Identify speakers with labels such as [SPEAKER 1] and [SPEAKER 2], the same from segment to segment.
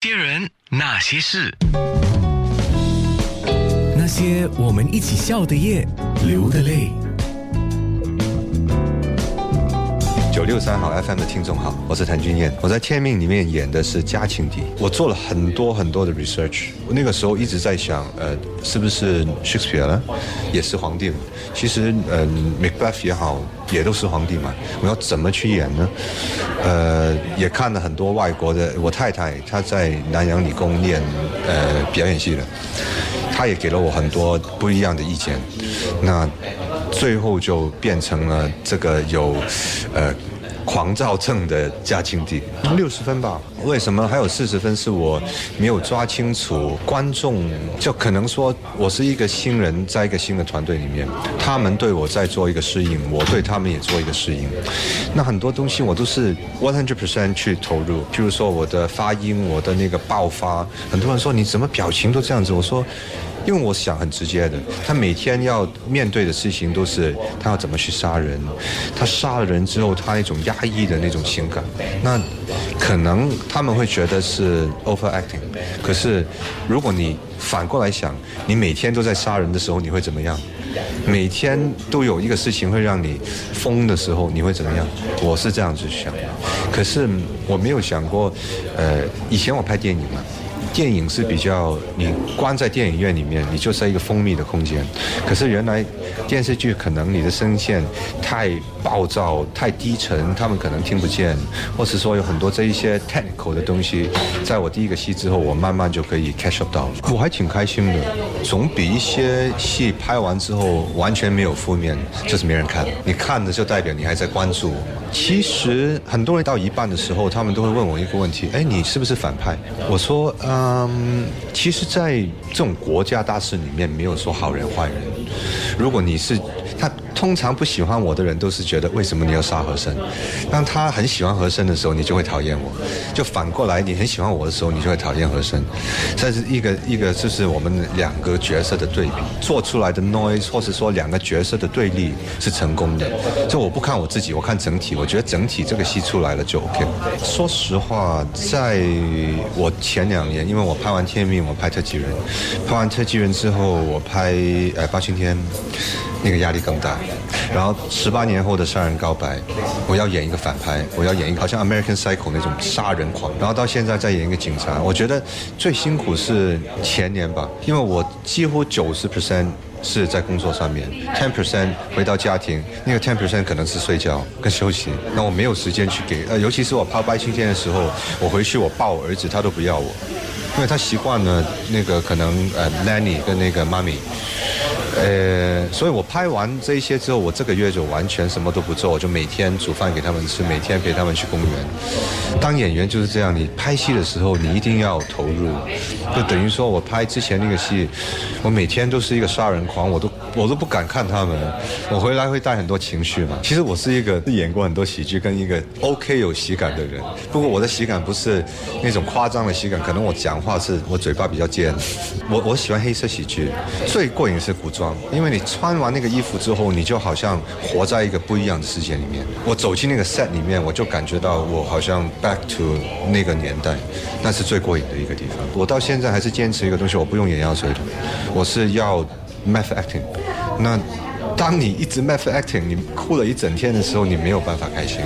[SPEAKER 1] 些人，那些事，
[SPEAKER 2] 那些我们一起笑的夜，流的泪。
[SPEAKER 3] 九六三好 FM 的听众好，我是谭俊彦，我在《天命》里面演的是家庆帝。我做了很多很多的 research，我那个时候一直在想，呃，是不是 Shakespeare 呢，也是皇帝？其实，嗯，Macbeth 也好，也都是皇帝嘛。我要怎么去演呢？呃，也看了很多外国的，我太太她在南洋理工念呃表演系的，他也给了我很多不一样的意见。那最后就变成了这个有，呃。狂躁症的嘉庆帝，六十分吧？为什么还有四十分是我没有抓清楚？观众就可能说我是一个新人，在一个新的团队里面，他们对我在做一个适应，我对他们也做一个适应。那很多东西我都是 one hundred percent 去投入，譬如说我的发音，我的那个爆发，很多人说你怎么表情都这样子？我说。因为我想很直接的，他每天要面对的事情都是他要怎么去杀人，他杀了人之后他那种压抑的那种情感，那可能他们会觉得是 overacting，可是如果你反过来想，你每天都在杀人的时候你会怎么样？每天都有一个事情会让你疯的时候你会怎么样？我是这样子想，可是我没有想过，呃，以前我拍电影嘛。电影是比较你关在电影院里面，你就是一个封闭的空间。可是原来电视剧可能你的声线太暴躁、太低沉，他们可能听不见，或是说有很多这一些 technical 的东西，在我第一个戏之后，我慢慢就可以 catch up 到。我还挺开心的，总比一些戏拍完之后完全没有负面，就是没人看。你看的就代表你还在关注。其实很多人到一半的时候，他们都会问我一个问题：哎，你是不是反派？我说，嗯，其实，在这种国家大事里面，没有说好人坏人。如果你是他。通常不喜欢我的人都是觉得为什么你要杀和珅？当他很喜欢和珅的时候，你就会讨厌我；就反过来，你很喜欢我的时候，你就会讨厌和珅。这是一个一个，就是我们两个角色的对比做出来的 noise，或是说两个角色的对立是成功的。就我不看我自己，我看整体，我觉得整体这个戏出来了就 OK。说实话，在我前两年，因为我拍完《天命》，我拍《特技人》，拍完《特技人》之后，我拍呃《八青天》。那个压力更大，然后十八年后的杀人告白，我要演一个反派，我要演一个好像 American Psycho 那种杀人狂，然后到现在再演一个警察，我觉得最辛苦是前年吧，因为我几乎九十 percent 是在工作上面，ten percent 回到家庭，那个 ten percent 可能是睡觉跟休息，那我没有时间去给，呃，尤其是我抛白青天的时候，我回去我抱我儿子，他都不要我，因为他习惯了那个可能呃 nanny 跟那个妈咪。呃，所以我拍完这些之后，我这个月就完全什么都不做，我就每天煮饭给他们吃，每天陪他们去公园。当演员就是这样，你拍戏的时候你一定要投入，就等于说我拍之前那个戏，我每天都是一个杀人狂，我都我都不敢看他们，我回来会带很多情绪嘛。其实我是一个演过很多喜剧跟一个 OK 有喜感的人，不过我的喜感不是那种夸张的喜感，可能我讲话是我嘴巴比较尖。我我喜欢黑色喜剧，最过瘾是古装。因为你穿完那个衣服之后，你就好像活在一个不一样的世界里面。我走进那个 set 里面，我就感觉到我好像 back to 那个年代，那是最过瘾的一个地方。我到现在还是坚持一个东西，我不用眼药水，我是要 math acting。那当你一直 method acting，你哭了一整天的时候，你没有办法开心。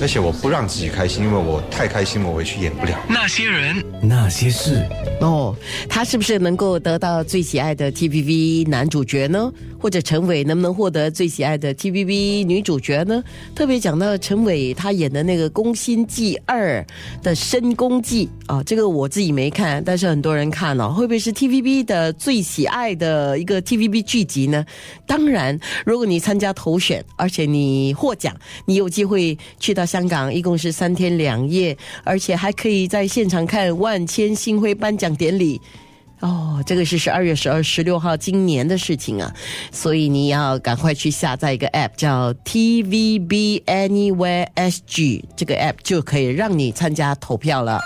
[SPEAKER 3] 而且我不让自己开心，因为我太开心，我回去演不了。
[SPEAKER 1] 那些人，
[SPEAKER 2] 那些事。
[SPEAKER 4] 哦，他是不是能够得到最喜爱的 TVB 男主角呢？或者陈伟能不能获得最喜爱的 TVB 女主角呢？特别讲到陈伟他演的那个《宫心计二》的深宫计啊，这个我自己没看，但是很多人看了，会不会是 TVB 的最喜爱的一个 TVB 剧集呢？当然，如果你参加投选，而且你获奖，你有机会去到香港，一共是三天两夜，而且还可以在现场看万千星辉颁奖典礼。哦，这个是十二月十二、十六号今年的事情啊，所以你要赶快去下载一个 App，叫 TVB Anywhere SG，这个 App 就可以让你参加投票了。